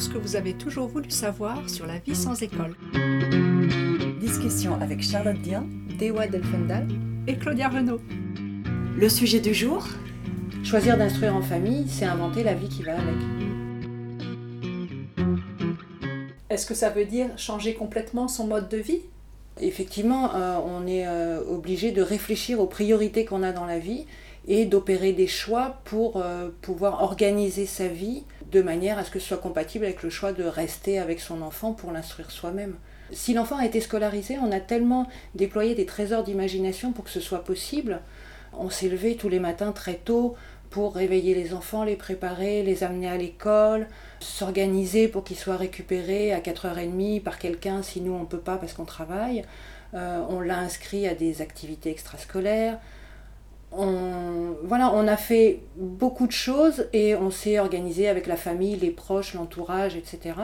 ce que vous avez toujours voulu savoir sur la vie sans école. Discussion avec Charlotte Dien, Dewa Delfendal et Claudia Renaud. Le sujet du jour Choisir d'instruire en famille, c'est inventer la vie qui va avec. Est-ce que ça veut dire changer complètement son mode de vie? Effectivement, euh, on est euh, obligé de réfléchir aux priorités qu'on a dans la vie et d'opérer des choix pour euh, pouvoir organiser sa vie de manière à ce que ce soit compatible avec le choix de rester avec son enfant pour l'instruire soi-même. Si l'enfant a été scolarisé, on a tellement déployé des trésors d'imagination pour que ce soit possible. On s'est levé tous les matins très tôt pour réveiller les enfants, les préparer, les amener à l'école, s'organiser pour qu'ils soient récupérés à 4h30 par quelqu'un si nous on ne peut pas parce qu'on travaille. Euh, on l'a inscrit à des activités extrascolaires. On, voilà, on a fait beaucoup de choses et on s'est organisé avec la famille, les proches, l'entourage, etc.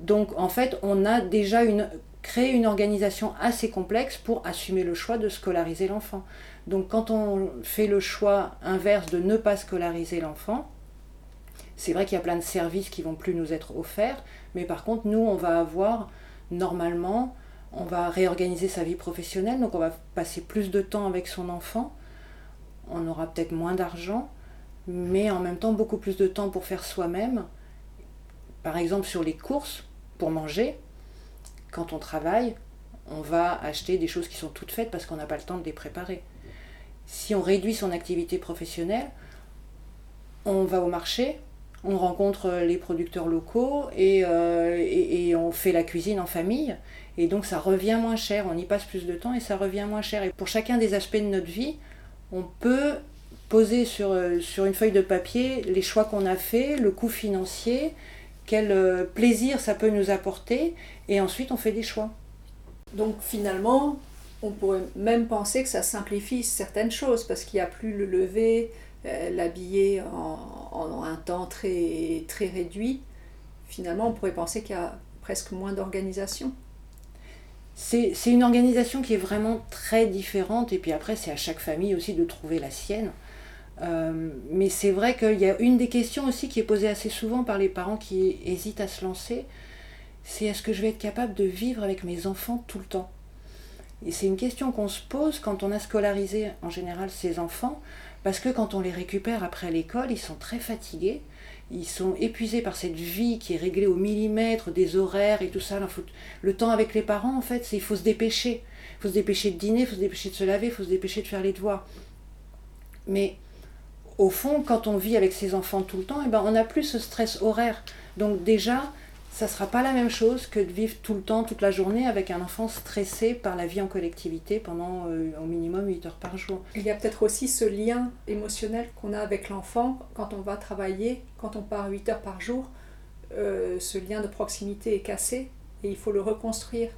Donc en fait, on a déjà une, créé une organisation assez complexe pour assumer le choix de scolariser l'enfant. Donc quand on fait le choix inverse de ne pas scolariser l'enfant, c'est vrai qu'il y a plein de services qui vont plus nous être offerts, mais par contre, nous, on va avoir normalement, on va réorganiser sa vie professionnelle, donc on va passer plus de temps avec son enfant, on aura peut-être moins d'argent, mais en même temps beaucoup plus de temps pour faire soi-même. Par exemple, sur les courses, pour manger, quand on travaille, on va acheter des choses qui sont toutes faites parce qu'on n'a pas le temps de les préparer. Si on réduit son activité professionnelle, on va au marché, on rencontre les producteurs locaux euh, et, on fait la cuisine en famille. Et donc ça revient moins cher, on y passe plus de temps et ça revient moins cher. Et pour chacun des aspects de notre vie, on peut poser sur, euh, sur une feuille de papier les choix qu'on a faits, le coût financier, quel euh, plaisir ça peut nous apporter, et ensuite on fait des choix. Donc finalement, on pourrait même penser que ça simplifie certaines choses, parce qu'il n'y a plus le lever, euh, l'habiller en, un temps très, très réduit. Finalement, on pourrait penser qu'il y a presque moins d'organisation. C'est une organisation qui est vraiment très différente, et puis après, c'est à chaque famille aussi de trouver la sienne. Euh, mais c'est vrai qu'il y a une des questions aussi qui est posée assez souvent par les parents qui hésitent à se lancer, c'est est-ce que je vais être capable de vivre avec mes enfants tout le temps? Et c'est une question qu'on se pose quand on a scolarisé en général ses enfants, parce que quand on les récupère après l'école, ils sont très fatigués, ils sont épuisés par cette vie qui est réglée au millimètre, des horaires et tout ça. Le temps avec les parents, en fait, c'est il faut se dépêcher. Il faut se dépêcher de dîner, il faut se dépêcher de se laver, il faut se dépêcher de faire les devoirs. Mais au fond, quand on vit avec ses enfants tout le temps, eh ben, on n'a plus ce stress horaire. Donc déjà, ça sera pas la même chose que de vivre tout le temps, toute la journée avec un enfant stressé par la vie en collectivité pendant euh, au minimum 8 heures par jour. Il y a peut-être aussi ce lien émotionnel qu'on a avec l'enfant quand on va travailler, quand on part 8 heures par jour. Euh, ce lien de proximité est cassé et il faut le reconstruire.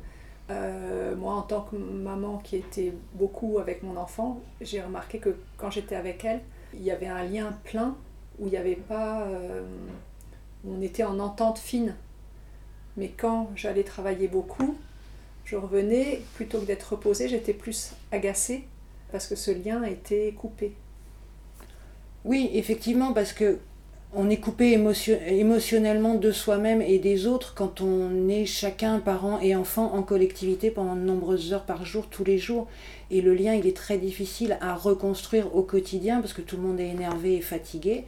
Euh, moi, en tant que maman qui était beaucoup avec mon enfant, j'ai remarqué que quand j'étais avec elle, il y avait un lien plein où il n'y avait pas. on était en entente fine mais quand j'allais travailler beaucoup, je revenais, plutôt que d'être reposée, j'étais plus agacée parce que ce lien était coupé. Oui, effectivement, parce que on est coupé émotionnellement de soi-même et des autres quand on est chacun, parent et enfant, en collectivité pendant de nombreuses heures par jour, tous les jours. Et le lien, il est très difficile à reconstruire au quotidien parce que tout le monde est énervé et fatigué.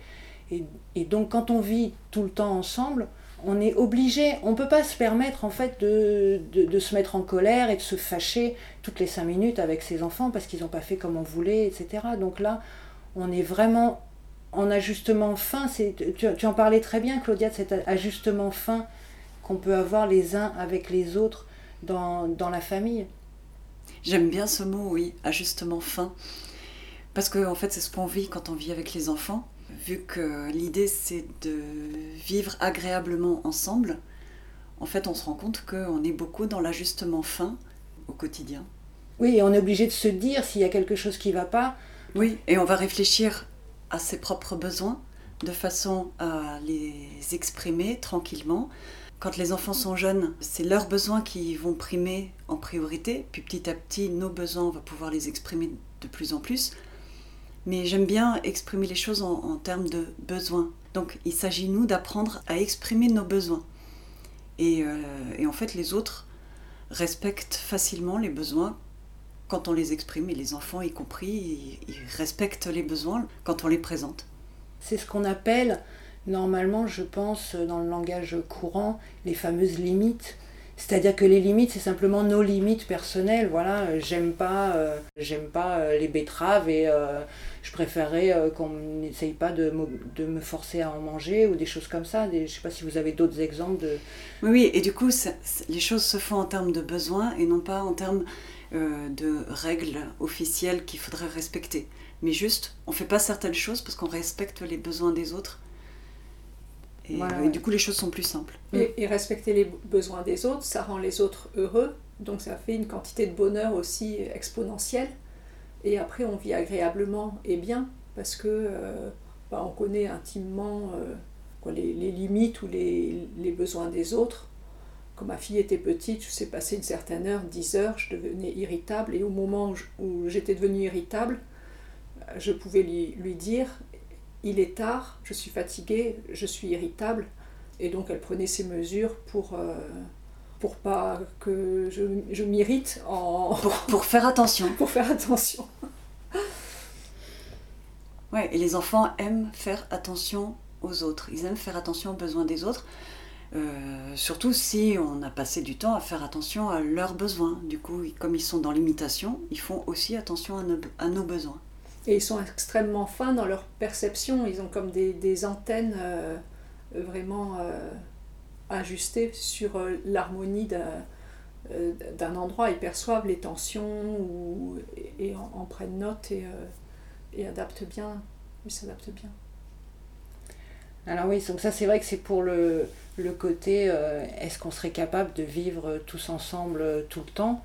et donc quand on vit tout le temps ensemble, on est obligé, on ne peut pas se permettre en fait de, se mettre en colère et de se fâcher toutes les cinq minutes avec ses enfants parce qu'ils n'ont pas fait comme on voulait, etc. Donc là, on est vraiment en ajustement fin. Tu, tu, en parlais très bien, Claudia, de cet ajustement fin qu'on peut avoir les uns avec les autres dans, dans la famille. J'aime bien ce mot, oui, ajustement fin. Parce que en fait, c'est ce qu'on vit quand on vit avec les enfants vu que l'idée c'est de vivre agréablement ensemble, en fait on se rend compte qu'on est beaucoup dans l'ajustement fin au quotidien. Oui, et on est obligé de se dire s'il y a quelque chose qui ne va pas. Oui, et on va réfléchir à ses propres besoins de façon à les exprimer tranquillement. Quand les enfants sont jeunes, c'est leurs besoins qui vont primer en priorité, puis petit à petit, nos besoins, on va pouvoir les exprimer de plus en plus mais j'aime bien exprimer les choses en, termes de besoins. Donc il s'agit, nous, d'apprendre à exprimer nos besoins. Et, euh, et, en fait, les autres respectent facilement les besoins quand on les exprime, et les enfants y compris, ils respectent les besoins quand on les présente. C'est ce qu'on appelle, normalement, je pense, dans le langage courant, les fameuses limites. C'est-à-dire que les limites, c'est simplement nos limites personnelles. Voilà, euh, j'aime pas, euh, j'aime pas euh, les betteraves et je préférerais qu'on n'essaye pas de, de, me forcer à en manger ou des choses comme ça. Des, je sais pas si vous avez d'autres exemples de. Oui, et du coup, les choses se font en termes de besoins et non pas en termes de règles officielles qu'il faudrait respecter. Mais juste, on fait pas certaines choses parce qu'on respecte les besoins des autres et, du coup, les choses sont plus simples. Et, respecter les besoins des autres, ça rend les autres heureux. Donc ça fait une quantité de bonheur aussi exponentielle. Et après, on vit agréablement et bien parce que euh, bah, on connaît intimement euh, les, limites ou les, les, besoins des autres. Quand ma fille était petite, je sais passer une certaine heure, 10 heures, je devenais irritable. Et au moment où j'étais devenue irritable, je pouvais lui, lui dire il est tard, je suis fatiguée, je suis irritable. Et donc elle prenait ses mesures pour, euh, pour pas que je, je m'irrite en... Pour, faire attention. pour faire attention. ouais, et les enfants aiment faire attention aux autres. Ils aiment faire attention aux besoins des autres. Euh, surtout si on a passé du temps à faire attention à leurs besoins. Du coup, comme ils sont dans l'imitation, ils font aussi attention à nos besoins. Et ils sont extrêmement fins dans leur perception. Ils ont comme des, des antennes euh, vraiment euh, ajustées sur euh, l'harmonie d'un endroit. Ils perçoivent les tensions ou, et, en, prennent note et, et adaptent bien. Ils s'adaptent bien. Alors oui, donc ça c'est vrai que c'est pour le, le côté est-ce qu'on serait capable de vivre tous ensemble tout le temps?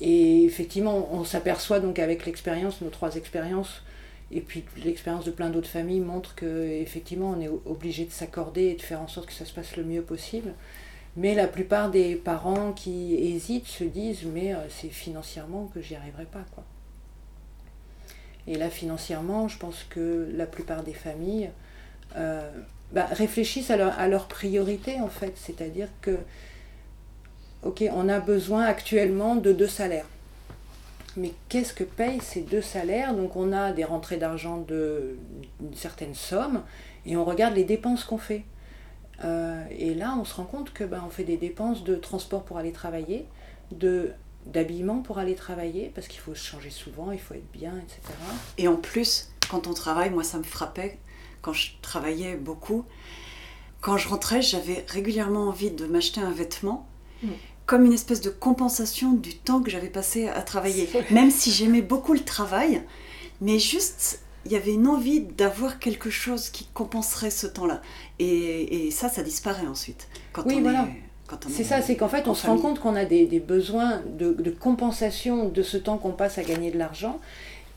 Et effectivement, on s'aperçoit donc avec l'expérience, nos trois expériences, et puis l'expérience de plein d'autres familles montre qu'effectivement on est obligé de s'accorder et de faire en sorte que ça se passe le mieux possible. Mais la plupart des parents qui hésitent se disent mais euh, c'est financièrement que j'y arriverai pas quoi. Et là financièrement, je pense que la plupart des familles euh, bah, réfléchissent à, leur, à leurs priorités en fait, c'est-à-dire que ok, on a besoin actuellement de deux salaires. Mais qu'est-ce que payent ces deux salaires? Donc on a des rentrées d'argent d'une certaine somme et on regarde les dépenses qu'on fait. Euh, et là, on se rend compte que ben, on fait des dépenses de transport pour aller travailler, de d'habillement pour aller travailler, parce qu'il faut se changer souvent, il faut être bien, etc. Et en plus, quand on travaille, moi ça me frappait, quand je travaillais beaucoup, quand je rentrais, j'avais régulièrement envie de m'acheter un vêtement. Mm comme une espèce de compensation du temps que j'avais passé à travailler. Même si j'aimais beaucoup le travail, mais juste, il y avait une envie d'avoir quelque chose qui compenserait ce temps-là. Et, ça, ça disparaît ensuite. Quand oui, voilà. C'est ça, c'est qu'en fait, on se rend compte qu'on a des, besoins de, compensation de ce temps qu'on passe à gagner de l'argent.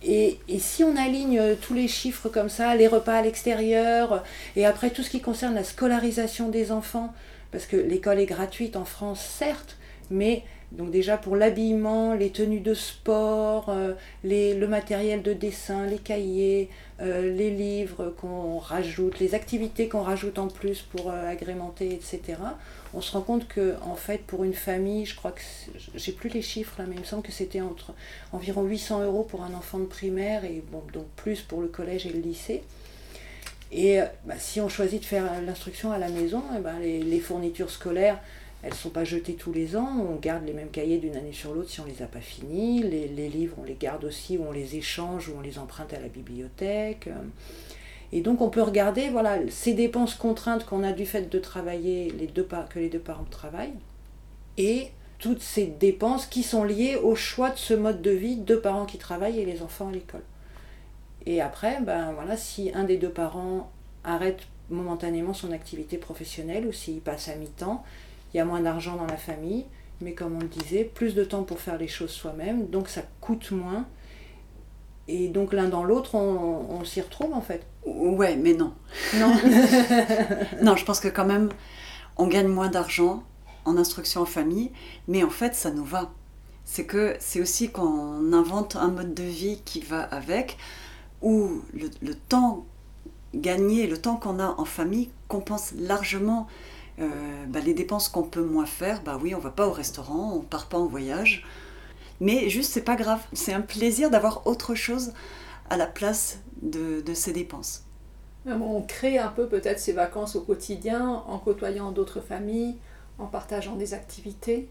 Et, et, si on aligne tous les chiffres comme ça, les repas à l'extérieur, et après tout ce qui concerne la scolarisation des enfants, parce que l'école est gratuite en France, certes, mais donc déjà pour l'habillement, les tenues de sport, euh, le matériel de dessin, les cahiers, euh, les livres qu'on rajoute, les activités qu'on rajoute en plus pour euh, agrémenter, etc. On se rend compte que en fait pour une famille, je crois que j'ai plus les chiffres là, mais il me semble que c'était entre environ 800 euros pour un enfant de primaire et bon donc plus pour le collège et le lycée. Et bah, si on choisit de faire l'instruction à la maison, eh ben, les fournitures scolaires elles ne sont pas jetées tous les ans, on garde les mêmes cahiers d'une année sur l'autre si on ne les a pas finis, les, livres on les garde aussi ou on les échange ou on les emprunte à la bibliothèque. Et donc on peut regarder voilà, ces dépenses contraintes qu'on a du fait de travailler, les deux que les deux parents travaillent, et toutes ces dépenses qui sont liées au choix de ce mode de vie, deux parents qui travaillent et les enfants à l'école. Et après, ben voilà, si un des deux parents arrête momentanément son activité professionnelle ou s'il passe à mi-temps, il y a moins d'argent dans la famille, mais comme on le disait, plus de temps pour faire les choses soi-même, donc ça coûte moins. Et donc l'un dans l'autre, on, s'y retrouve en fait. Ouais, mais non. Non. non, je pense que quand même, on gagne moins d'argent en instruction en famille, mais en fait, ça nous va. C'est que c'est aussi qu'on invente un mode de vie qui va avec, où le, le temps gagner, le temps qu'on a en famille compense largement euh, bah, les dépenses qu'on peut moins faire. Bah oui, on va pas au restaurant, on part pas en voyage. Mais juste, c'est pas grave. C'est un plaisir d'avoir autre chose à la place de, ces dépenses. On crée un peu peut-être ces vacances au quotidien en côtoyant d'autres familles, en partageant des activités.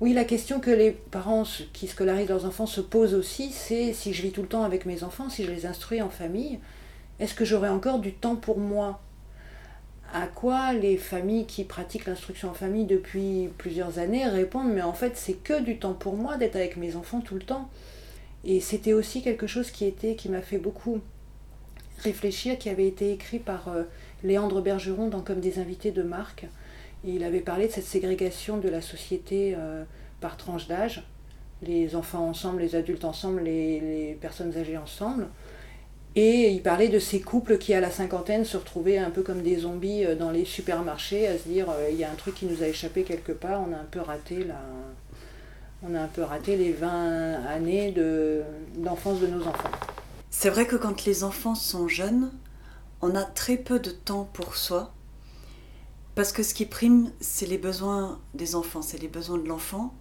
Oui, la question que les parents qui scolarisent leurs enfants se posent aussi, c'est si je vis tout le temps avec mes enfants, si je les instruis en famille, est-ce que j'aurai encore du temps pour moi? À quoi les familles qui pratiquent l'instruction en famille depuis plusieurs années répondent Mais en fait, c'est que du temps pour moi d'être avec mes enfants tout le temps. Et c'était aussi quelque chose qui était qui m'a fait beaucoup réfléchir, qui avait été écrit par euh, Léandre Bergeron dans Comme des invités de Marc il avait parlé de cette ségrégation de la société euh, par tranche d'âge, les enfants ensemble, les adultes ensemble, les, personnes âgées ensemble. Et il parlait de ces couples qui, à la cinquantaine, se retrouvaient un peu comme des zombies euh, dans les supermarchés, à se dire euh, il y a un truc qui nous a échappé quelque part, on a un peu raté la... On a un peu raté les 20 années d'enfance de nos enfants. C'est vrai que quand les enfants sont jeunes, on a très peu de temps pour soi parce que ce qui prime, c'est les besoins des enfants, c'est les besoins de l'enfant.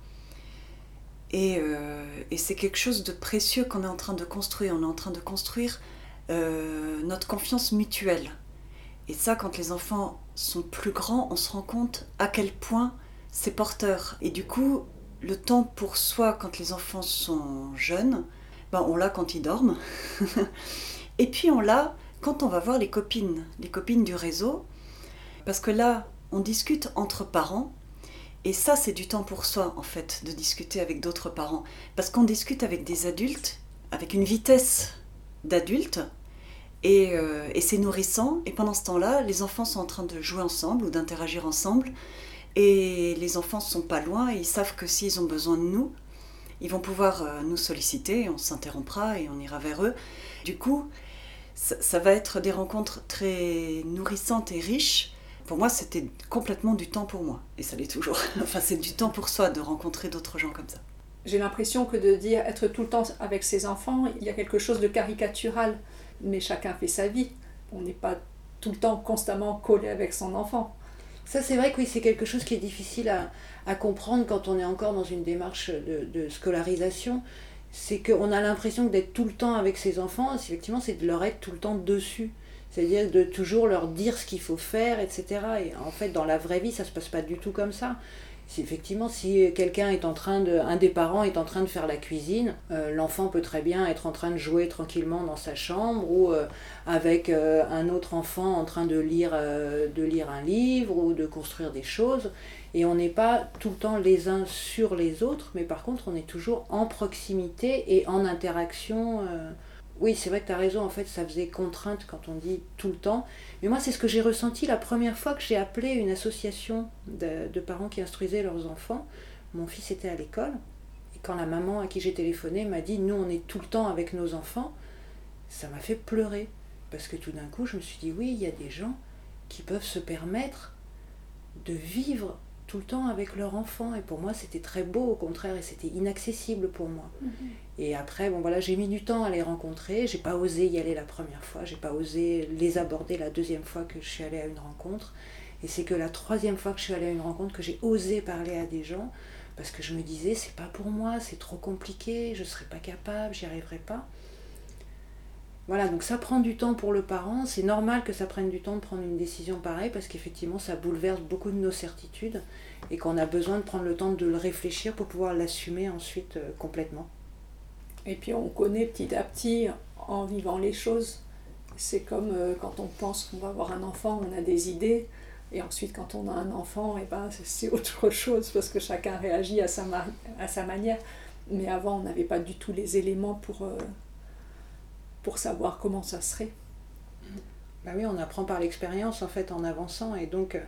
Euh, et, c'est quelque chose de précieux qu'on est en train de construire. On est en train de construire euh, notre confiance mutuelle. Et ça, quand les enfants sont plus grands, on se rend compte à quel point c'est porteur. Et du coup, le temps pour soi, quand les enfants sont jeunes, ben on l'a quand ils dorment. et puis on l'a quand on va voir les copines, les copines du réseau. Parce que là, on discute entre parents, et ça, c'est du temps pour soi, en fait, de discuter avec d'autres parents. Parce qu'on discute avec des adultes, avec une vitesse d'adulte, euh, et, c'est nourrissant. Et pendant ce temps-là, les enfants sont en train de jouer ensemble ou d'interagir ensemble. Et les enfants ne sont pas loin ils savent que s'ils ont besoin de nous, ils vont pouvoir euh, nous solliciter, on s'interrompra et on ira vers eux. Du coup, ça va être des rencontres très nourrissantes et riches pour moi, c'était complètement du temps pour moi. Et ça l'est toujours. enfin, c'est du temps pour soi de rencontrer d'autres gens comme ça. J'ai l'impression que de dire être tout le temps avec ses enfants, il y a quelque chose de caricatural. Mais chacun fait sa vie. On n'est pas tout le temps constamment collé avec son enfant. Ça, c'est vrai que oui, c'est quelque chose qui est difficile à, comprendre quand on est encore dans une démarche de, de scolarisation. C'est qu'on a l'impression d'être tout le temps avec ses enfants. Effectivement, c'est de leur être tout le temps dessus. C'est-à-dire de toujours leur dire ce qu'il faut faire, etc. Et en fait, dans la vraie vie, ça ne se passe pas du tout comme ça. Effectivement, si quelqu'un est en train de, un des parents est en train de faire la cuisine, euh, l'enfant peut très bien être en train de jouer tranquillement dans sa chambre ou euh, avec euh, un autre enfant en train de lire, de lire un livre ou de construire des choses. Et on n'est pas tout le temps les uns sur les autres, mais par contre, on est toujours en proximité et en interaction oui, c'est vrai que tu as raison, en fait, ça faisait contrainte quand on dit tout le temps. Mais moi, c'est ce que j'ai ressenti la première fois que j'ai appelé une association de, parents qui instruisaient leurs enfants. Mon fils était à l'école. Et quand la maman à qui j'ai téléphoné m'a dit Nous, on est tout le temps avec nos enfants, ça m'a fait pleurer. Parce que tout d'un coup, je me suis dit Oui, il y a des gens qui peuvent se permettre de vivre tout le temps avec leur enfant. Et pour moi, c'était très beau, au contraire, et c'était inaccessible pour moi. Mhm. Et après, bon voilà, j'ai mis du temps à les rencontrer. J'ai pas osé y aller la première fois. J'ai pas osé les aborder la deuxième fois que je suis allée à une rencontre. Et c'est que la troisième fois que je suis allée à une rencontre que j'ai osé parler à des gens parce que je me disais c'est pas pour moi, c'est trop compliqué, je serais pas capable, j'y arriverai pas. Voilà, donc ça prend du temps pour le parent. C'est normal que ça prenne du temps de prendre une décision pareille parce qu'effectivement, ça bouleverse beaucoup de nos certitudes et qu'on a besoin de prendre le temps de le réfléchir pour pouvoir l'assumer ensuite euh, complètement. Et puis on connaît petit à petit en vivant les choses. C'est comme euh, quand on pense qu'on va avoir un enfant, on a des idées. Et ensuite, quand on a un enfant, et eh ben, c'est autre chose parce que chacun réagit à sa, manière. Mais avant, on n'avait pas du tout les éléments pour. Euh, pour savoir comment ça serait. Bah oui, on apprend par l'expérience en fait en avançant et donc euh,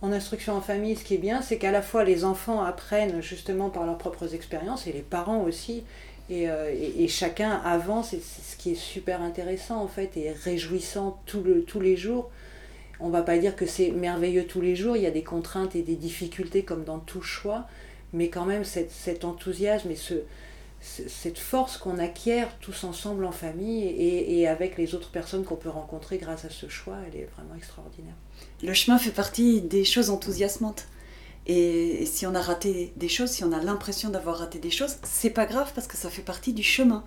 en instruction en famille, ce qui est bien, c'est qu'à la fois les enfants apprennent justement par leurs propres expériences et les parents aussi. Et, euh, et, chacun avance, et c'est ce qui est super intéressant en fait et réjouissant tous les jours. On va pas dire que c'est merveilleux tous les jours, il y a des contraintes et des difficultés comme dans tout choix, mais quand même cet, cet enthousiasme et ce, cette force qu'on acquiert tous ensemble en famille et, avec les autres personnes qu'on peut rencontrer grâce à ce choix, elle est vraiment extraordinaire. Le chemin fait partie des choses enthousiasmantes. Et si on a raté des choses, si on a l'impression d'avoir raté des choses, c'est pas grave parce que ça fait partie du chemin.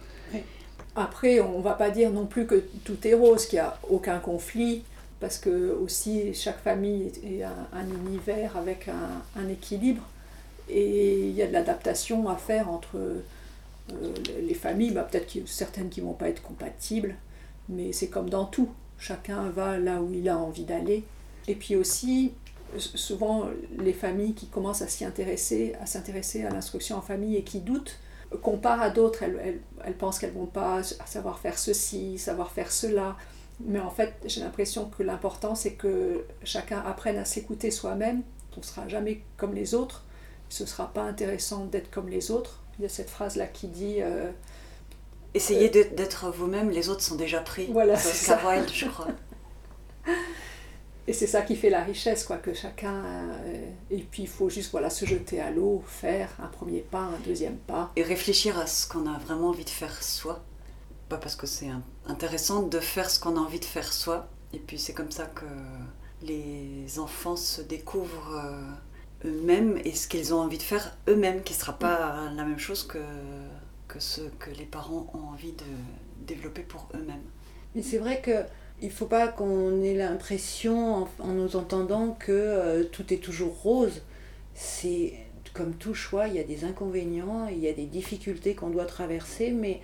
Après, on va pas dire non plus que tout est rose, qu'il n'y a aucun conflit, parce que aussi chaque famille est un, univers avec un, un, équilibre, et il y a de l'adaptation à faire entre les familles, bah, peut-être certaines qui vont pas être compatibles, mais c'est comme dans tout. Chacun va là où il a envie d'aller. Et puis aussi, souvent, les familles qui commencent à s'y intéresser, à s'intéresser à l'instruction en famille et qui doutent, comparent à d'autres. Elles, elles, pensent qu'elles vont pas savoir faire ceci, savoir faire cela. Mais en fait, j'ai l'impression que l'important, c'est que chacun apprenne à s'écouter soi-même. On ne sera jamais comme les autres. Ce ne sera pas intéressant d'être comme les autres il y a cette phrase-là qui dit... Euh, Essayez euh, d'être vous-même, les autres sont déjà pris. Voilà, c'est ça. je crois. Et c'est ça qui fait la richesse, quoi, que chacun... Euh, et puis il faut juste voilà, se jeter à l'eau, faire un premier pas, un deuxième pas. Et réfléchir à ce qu'on a vraiment envie de faire soi. Pas parce que c'est intéressant de faire ce qu'on a envie de faire soi. Et puis c'est comme ça que les enfants se découvrent eux-mêmes et ce qu'ils ont envie de faire eux-mêmes, qui ne sera pas la même chose que, que ce que les parents ont envie de développer pour eux-mêmes. Mais c'est vrai que il faut pas qu'on ait l'impression, en, nous entendant, que euh, tout est toujours rose. C'est comme tout choix, il y a des inconvénients, il y a des difficultés qu'on doit traverser, mais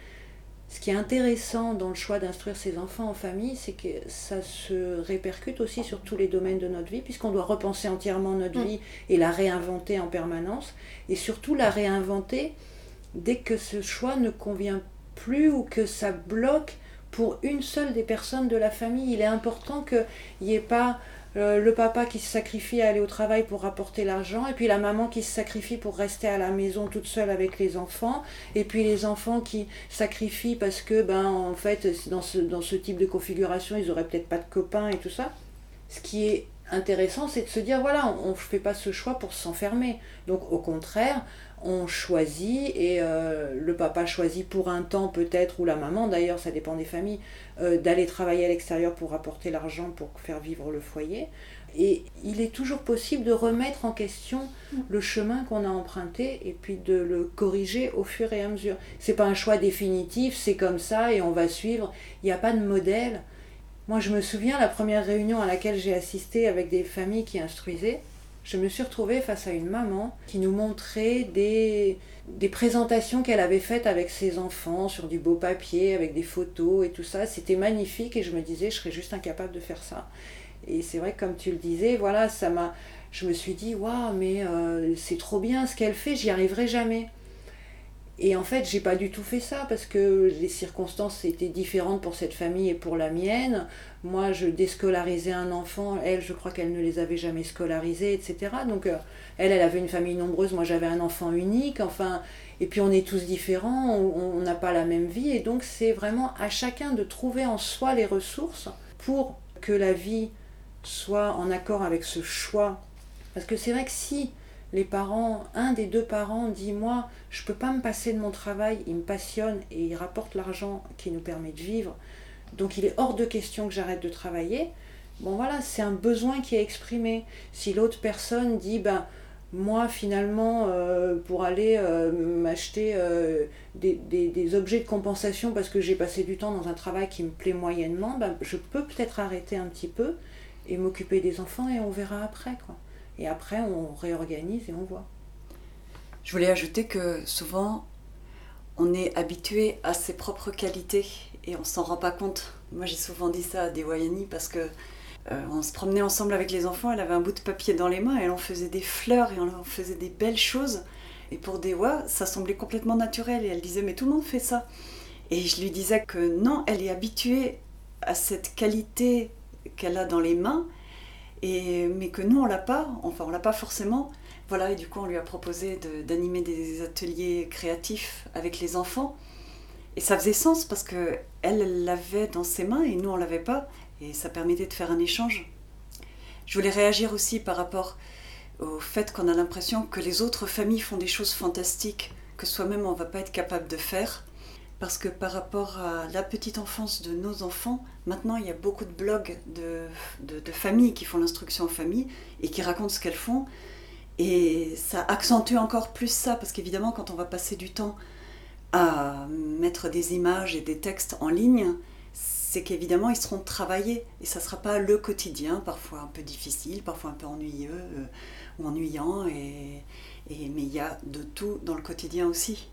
ce qui est intéressant dans le choix d'instruire ses enfants en famille, c'est que ça se répercute aussi sur tous les domaines de notre vie, puisqu'on doit repenser entièrement notre mm. vie et la réinventer en permanence, et surtout la réinventer dès que ce choix ne convient plus ou que ça bloque pour une seule des personnes de la famille. Il est important qu'il n'y ait pas euh, le papa qui se sacrifie à aller au travail pour rapporter l'argent, et puis la maman qui se sacrifie pour rester à la maison toute seule avec les enfants, et puis les enfants qui sacrifient parce que, ben, en fait, dans ce, dans ce type de configuration, ils n'auraient peut-être pas de copains et tout ça. Ce qui est intéressant, c'est de se dire, voilà, on ne fait pas ce choix pour s'enfermer. Donc, au contraire, on choisit et euh, le papa choisit pour un temps peut-être, ou la maman d'ailleurs, ça dépend des familles, euh, d'aller travailler à l'extérieur pour apporter l'argent pour faire vivre le foyer. Et il est toujours possible de remettre en question mm. le chemin qu'on a emprunté et puis de le corriger au fur et à mesure. C'est pas un choix définitif, c'est comme ça et on va suivre. Il n'y a pas de modèle. Moi, je me souviens la première réunion à laquelle j'ai assisté avec des familles qui instruisaient je me suis retrouvée face à une maman qui nous montrait des, présentations qu'elle avait faites avec ses enfants sur du beau papier, avec des photos et tout ça. C'était magnifique et je me disais, je serais juste incapable de faire ça. Et c'est vrai que comme tu le disais, voilà, ça m'a. Je me suis dit, waouh, mais euh, c'est trop bien ce qu'elle fait, j'y arriverai jamais. Et en fait, j'ai pas du tout fait ça parce que les circonstances étaient différentes pour cette famille et pour la mienne. Moi, je déscolarisais un enfant, elle, je crois qu'elle ne les avait jamais scolarisés, etc. Donc, euh, elle, elle avait une famille nombreuse, moi j'avais un enfant unique, enfin, et puis on est tous différents, on n'a pas la même vie, et donc c'est vraiment à chacun de trouver en soi les ressources pour que la vie soit en accord avec ce choix. Parce que c'est vrai que si les parents, un des deux parents dit moi, je peux pas me passer de mon travail, il me passionne et il rapporte l'argent qui nous permet de vivre. Donc il est hors de question que j'arrête de travailler. Bon voilà, c'est un besoin qui est exprimé. Si l'autre personne dit ben moi finalement euh, pour aller euh, m'acheter euh, des, objets de compensation parce que j'ai passé du temps dans un travail qui me plaît moyennement, ben, je peux peut-être arrêter un petit peu et m'occuper des enfants et on verra après quoi. Et après, on réorganise et on voit. Je voulais ajouter que souvent, on est habitué à ses propres qualités et on s'en rend pas compte. Moi, j'ai souvent dit ça à Dewayani parce que euh, on se promenait ensemble avec les enfants. Elle avait un bout de papier dans les mains et elle en faisait des fleurs et on en faisait des belles choses. Et pour Dewa, ça semblait complètement naturel et elle disait mais tout le monde fait ça. Et je lui disais que non, elle est habituée à cette qualité qu'elle a dans les mains mais que nous on l'a pas, enfin on l'a pas forcément. Voilà, et du coup on lui a proposé d'animer des ateliers créatifs avec les enfants. Et ça faisait sens parce que elle l'avait dans ses mains et nous on l'avait pas, et ça permettait de faire un échange. Je voulais réagir aussi par rapport au fait qu'on a l'impression que les autres familles font des choses fantastiques que soi-même on va pas être capable de faire. Parce que par rapport à la petite enfance de nos enfants, maintenant il y a beaucoup de blogs de, de, familles qui font l'instruction en famille et qui racontent ce qu'elles font. Et ça accentue encore plus ça, parce qu'évidemment quand on va passer du temps à mettre des images et des textes en ligne, c'est qu'évidemment ils seront travaillés et ça ne sera pas le quotidien, parfois un peu difficile, parfois un peu ennuyeux euh, ou ennuyant, et, mais il y a de tout dans le quotidien aussi.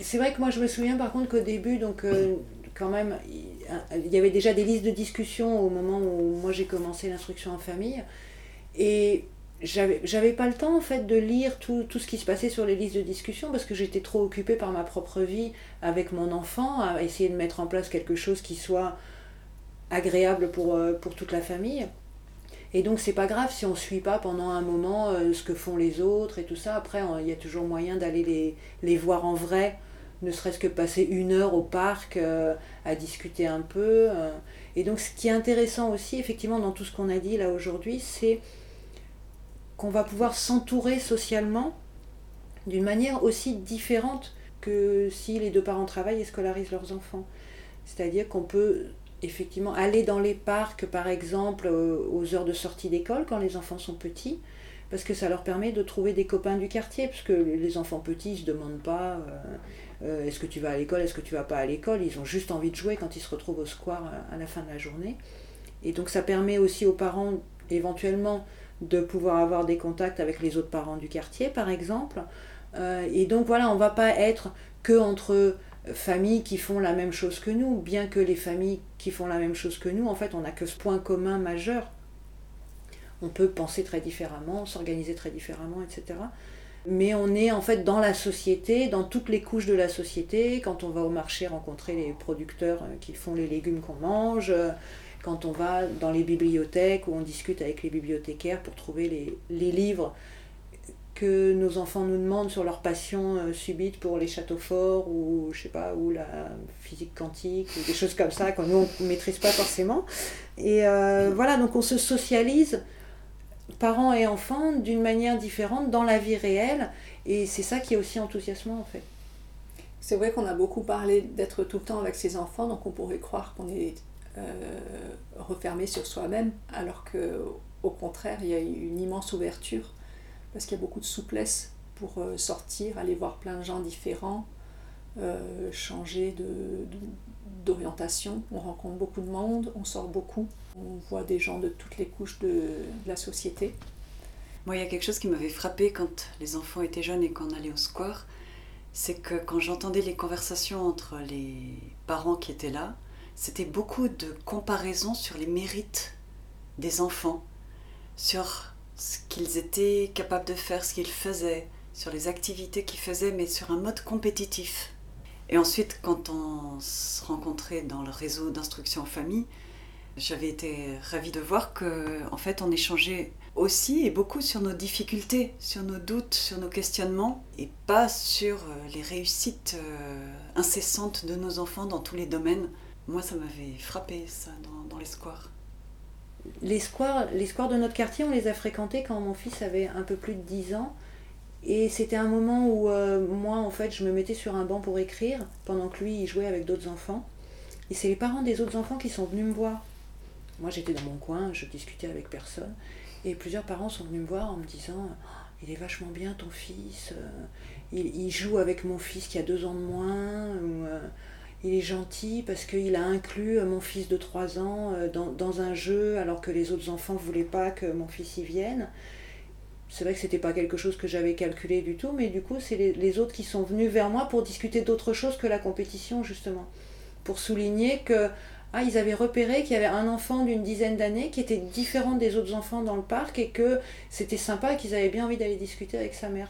C'est vrai que moi je me souviens par contre qu'au début, donc euh, quand même, il y avait déjà des listes de discussion au moment où moi j'ai commencé l'instruction en famille. Et j'avais pas le temps en fait de lire tout, tout, ce qui se passait sur les listes de discussion parce que j'étais trop occupée par ma propre vie avec mon enfant à essayer de mettre en place quelque chose qui soit agréable pour, euh, pour toute la famille. Et donc c'est pas grave si on suit pas pendant un moment euh, ce que font les autres et tout ça. Après, il y a toujours moyen d'aller les, les, voir en vrai, ne serait-ce que passer une heure au parc euh, à discuter un peu. Et donc ce qui est intéressant aussi, effectivement, dans tout ce qu'on a dit là aujourd'hui, c'est qu'on va pouvoir s'entourer socialement d'une manière aussi différente que si les deux parents travaillent et scolarisent leurs enfants. C'est-à-dire qu'on peut effectivement aller dans les parcs, par exemple, euh, aux heures de sortie d'école quand les enfants sont petits, parce que ça leur permet de trouver des copains du quartier, parce que les enfants petits ne se demandent pas euh, euh, est-ce que tu vas à l'école, est-ce que tu vas pas à l'école, ils ont juste envie de jouer quand ils se retrouvent au square à la fin de la journée. Et donc ça permet aussi aux parents éventuellement de pouvoir avoir des contacts avec les autres parents du quartier, par exemple. et donc voilà, on va pas être que entre familles qui font la même chose que nous, bien que les familles qui font la même chose que nous, en fait, on n'a que ce point commun majeur. On peut penser très différemment, s'organiser très différemment, etc. Mais on est en fait dans la société, dans toutes les couches de la société, quand on va au marché rencontrer les producteurs euh, qui font les légumes qu'on mange, euh, quand on va dans les bibliothèques où on discute avec les bibliothécaires pour trouver les, les livres que nos enfants nous demandent sur leur passion euh, subite pour les châteaux forts ou je sais pas ou la physique quantique ou des choses comme ça que nous on maîtrise pas forcément. Et euh, voilà donc on se socialise parents et enfants d'une manière différente dans la vie réelle. Et c'est ça qui est aussi enthousiasmant en fait. C'est vrai qu'on a beaucoup parlé d'être tout le temps avec ses enfants donc on pourrait croire qu'on est refermé sur soi-même alors que au contraire il y a une immense ouverture parce qu'il y a beaucoup de souplesse pour euh, sortir, aller voir plein de gens différents, euh, changer d'orientation. on rencontre beaucoup de monde, on sort beaucoup, on voit des gens de toutes les couches de, la société. Moi, il y a quelque chose qui m'avait frappé quand les enfants étaient jeunes et qu'on allait au square, c'est que quand j'entendais les conversations entre les parents qui étaient là, c'était beaucoup de comparaisons sur les mérites des enfants, sur ce qu'ils étaient capables de faire, ce qu'ils faisaient, sur les activités qu'ils faisaient, mais sur un mode compétitif. Et ensuite, quand on se rencontrait dans le réseau d'instruction en famille, j'avais été ravie de voir que, en fait, on échangeait aussi et beaucoup sur nos difficultés, sur nos doutes, sur nos questionnements, et pas sur euh, les réussites euh, incessantes de nos enfants dans tous les domaines. Moi, ça m'avait frappé, ça, dans, les squares les squares, les squares de notre quartier, on les a fréquentés quand mon fils avait un peu plus de 10 ans. Et c'était un moment où euh, moi, en fait, je me mettais sur un banc pour écrire, pendant que lui, il jouait avec d'autres enfants. Et c'est les parents des autres enfants qui sont venus me voir. Moi, j'étais dans mon coin, je discutais avec personne. Et plusieurs parents sont venus me voir en me disant Il est vachement bien ton fils, euh, il, joue avec mon fils qui a deux ans de moins. Ou, euh, il est gentil parce qu'il a inclus euh, mon fils de 3 ans euh, dans, un jeu alors que les autres enfants ne voulaient pas que mon fils y vienne. C'est vrai que c'était pas quelque chose que j'avais calculé du tout, mais du coup, c'est les, autres qui sont venus vers moi pour discuter d'autre chose que la compétition, justement. Pour souligner que ah, ils avaient repéré qu'il y avait un enfant d'une dizaine d'années qui était différent des autres enfants dans le parc et que c'était sympa et qu'ils avaient bien envie d'aller discuter avec sa mère.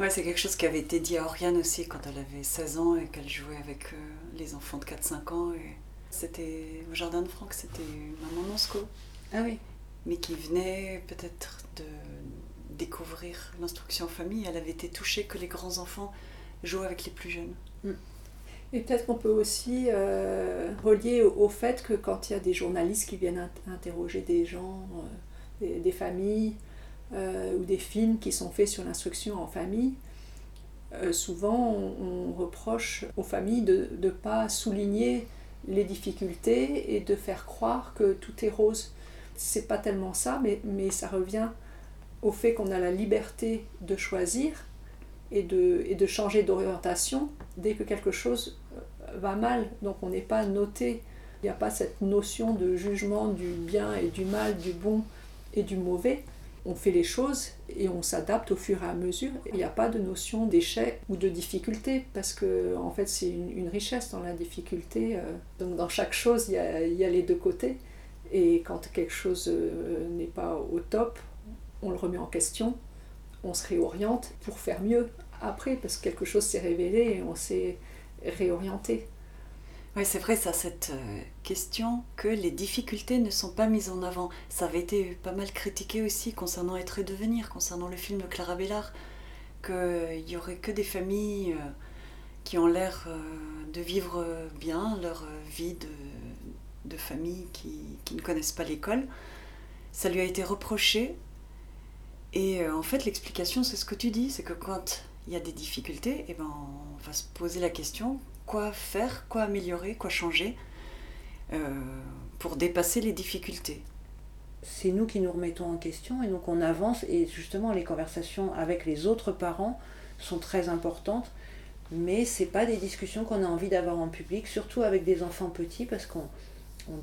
Ouais, c'est quelque chose qui avait été dit à Oriane aussi quand elle avait 16 ans et qu'elle jouait avec euh, les enfants de 4-5 ans. Et c'était au Jardin de Franck, c'était Maman Monsco. Ah oui. Mais qui venait peut-être de découvrir l'instruction en famille. Elle avait été touchée que les grands enfants jouent avec les plus jeunes. Mm. Et peut-être qu'on peut aussi euh, relier au, fait que quand il y a des journalistes qui viennent interroger des gens, euh, des familles, euh, ou des films qui sont faits sur l'instruction en famille, euh, souvent on, reproche aux familles de ne pas souligner les difficultés et de faire croire que tout est rose. C'est pas tellement ça, mais, mais ça revient au fait qu'on a la liberté de choisir et de, et de changer d'orientation dès que quelque chose euh, va mal. Donc on n'est pas noté, il n'y a pas cette notion de jugement du bien et du mal, du bon et du mauvais. On fait les choses et on s'adapte au fur et à mesure. Il n'y a pas de notion d'échec ou de difficulté parce que en fait c'est une, richesse dans la difficulté. Euh. Donc dans chaque chose il y a, les deux côtés. Et quand quelque chose euh, n'est pas au top, on le remet en question, on se réoriente pour faire mieux après, parce que quelque chose s'est révélé et on s'est réorienté. Oui, c'est vrai, ça, cette euh, question que les difficultés ne sont pas mises en avant. Ça avait été pas mal critiqué aussi concernant Être et Devenir, concernant le film de Clara Bellard, qu'il n'y aurait que des familles euh, qui ont l'air euh, de vivre bien leur vie de, famille qui, ne connaissent pas l'école. Ça lui a été reproché. Et en fait, l'explication, c'est ce que tu dis, c'est que quand il y a des difficultés, eh ben on va se poser la question quoi faire, quoi améliorer, quoi changer euh, pour dépasser les difficultés. C'est nous qui nous remettons en question et donc on avance et justement les conversations avec les autres parents sont très importantes, mais c'est pas des discussions qu'on a envie d'avoir en public, surtout avec des enfants petits parce qu'on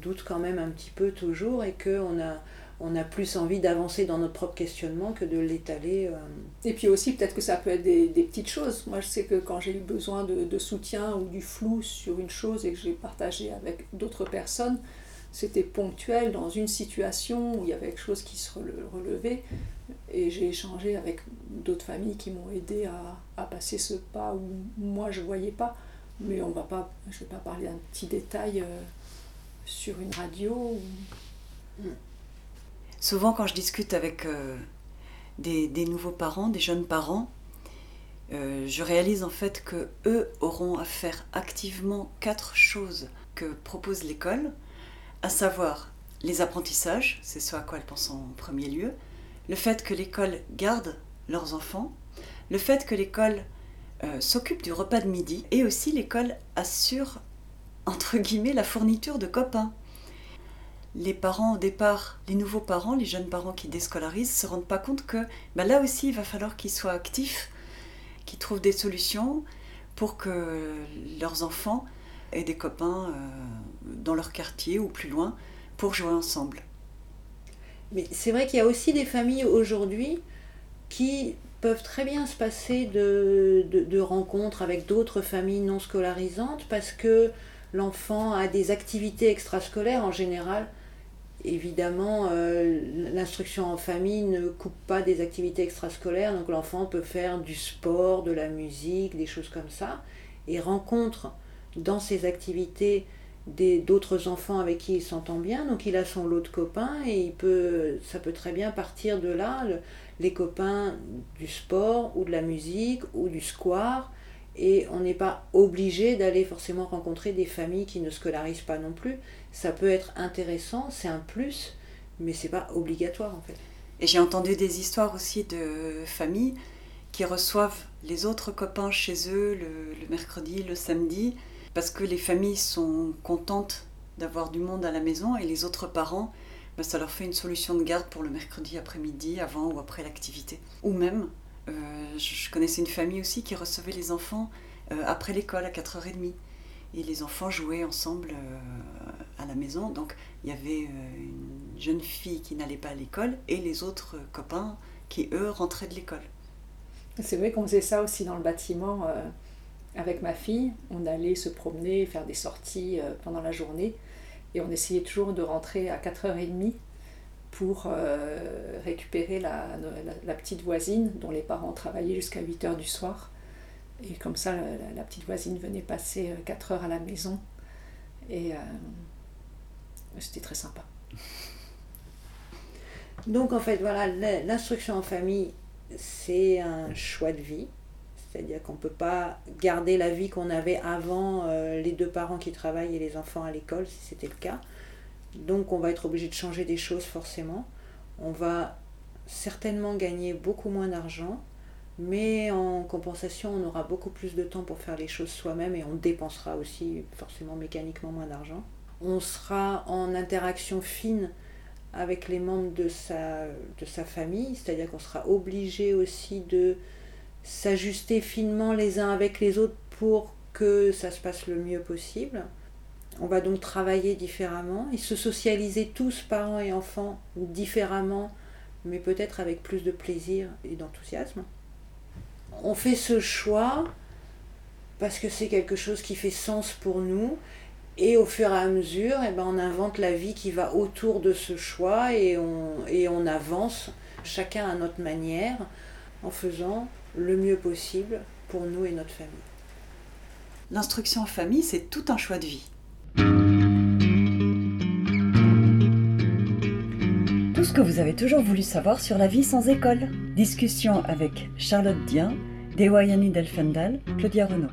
doute quand même un petit peu toujours et qu'on a on a plus envie d'avancer dans notre propre questionnement que de l'étaler. Euh. Et puis aussi, peut-être que ça peut être des, petites choses. Moi, je sais que quand j'ai eu besoin de, soutien ou du flou sur une chose et que j'ai partagé avec d'autres personnes, c'était ponctuel dans une situation où il y avait quelque chose qui se relevait. Et j'ai échangé avec d'autres familles qui m'ont aidé à, passer ce pas où moi je ne voyais pas. Mais on va pas, je ne vais pas parler d'un petit détail euh, sur une radio. Mm. Souvent, quand je discute avec euh, des, nouveaux parents, des jeunes parents, euh, je réalise en fait que eux auront à faire activement quatre choses que propose l'école, à savoir les apprentissages, c'est ce à quoi elles pensent en premier lieu, le fait que l'école garde leurs enfants, le fait que l'école euh, s'occupe du repas de midi et aussi l'école assure entre guillemets la fourniture de copains les parents au départ, les nouveaux parents, les jeunes parents qui déscolarisent, se rendent pas compte que bah, là aussi il va falloir qu'ils soient actifs, qu'ils trouvent des solutions pour que leurs enfants aient des copains euh, dans leur quartier ou plus loin pour jouer ensemble. Mais c'est vrai qu'il y a aussi des familles aujourd'hui qui peuvent très bien se passer de, de rencontres avec d'autres familles non scolarisantes parce que l'enfant a des activités extrascolaires en général Évidemment, euh, l'instruction en famille ne coupe pas des activités extrascolaires, donc l'enfant peut faire du sport, de la musique, des choses comme ça, et rencontre dans ses activités d'autres enfants avec qui il s'entend bien, donc il a son lot de copains et ça peut très bien partir de là, les copains du sport ou de la musique ou du square, et on n'est pas obligé d'aller forcément rencontrer des familles qui ne scolarisent pas non plus. Ça peut être intéressant, c'est un plus, mais c'est pas obligatoire en fait. Et j'ai entendu des histoires aussi de familles qui reçoivent les autres copains chez eux le, mercredi, le samedi, parce que les familles sont contentes d'avoir du monde à la maison et les autres parents, ben, ça leur fait une solution de garde pour le mercredi après-midi, avant ou après l'activité. Ou même euh, je connaissais une famille aussi qui recevait les enfants euh, après l'école à 4h30. Et les enfants jouaient ensemble euh, à la maison. Donc il y avait une jeune fille qui n'allait pas à l'école et les autres copains qui, eux, rentraient de l'école. C'est vrai qu'on faisait ça aussi dans le bâtiment avec ma fille. On allait se promener, faire des sorties pendant la journée. Et on essayait toujours de rentrer à 4h30 pour euh, récupérer la, la, petite voisine dont les parents travaillaient jusqu'à 8 heures du soir. Et comme ça, la, petite voisine venait passer 4 euh, heures à la maison. Et euh, c'était très sympa. Donc en fait, voilà, l'instruction en famille, c'est un choix de vie. C'est-à-dire qu'on ne peut pas garder la vie qu'on avait avant les deux parents qui travaillent et les enfants à l'école, si c'était le cas. Donc on va être obligé de changer des choses forcément. On va certainement gagner beaucoup moins d'argent, Mais en compensation, on aura beaucoup plus de temps pour faire les choses soi-même et on dépensera aussi forcément mécaniquement moins d'argent. On sera en interaction fine avec les membres de sa, de sa famille, c'est-à-dire qu'on sera obligé aussi de s'ajuster finement les uns avec les autres pour que ça se passe le mieux possible. On va donc travailler différemment et se socialiser tous, parents et enfants, différemment, mais peut-être avec plus de plaisir et d'enthousiasme. On fait ce choix parce que c'est quelque chose qui fait sens pour nous et au fur et à mesure, eh ben, on invente la vie qui va autour de ce choix et on, et on avance chacun à notre manière en faisant le mieux possible pour nous et notre famille. L'instruction en famille, c'est tout un choix de vie. que vous avez toujours voulu savoir sur la vie sans école. Discussion avec Charlotte Dien, Dewayani Delfendal, Claudia Renaud.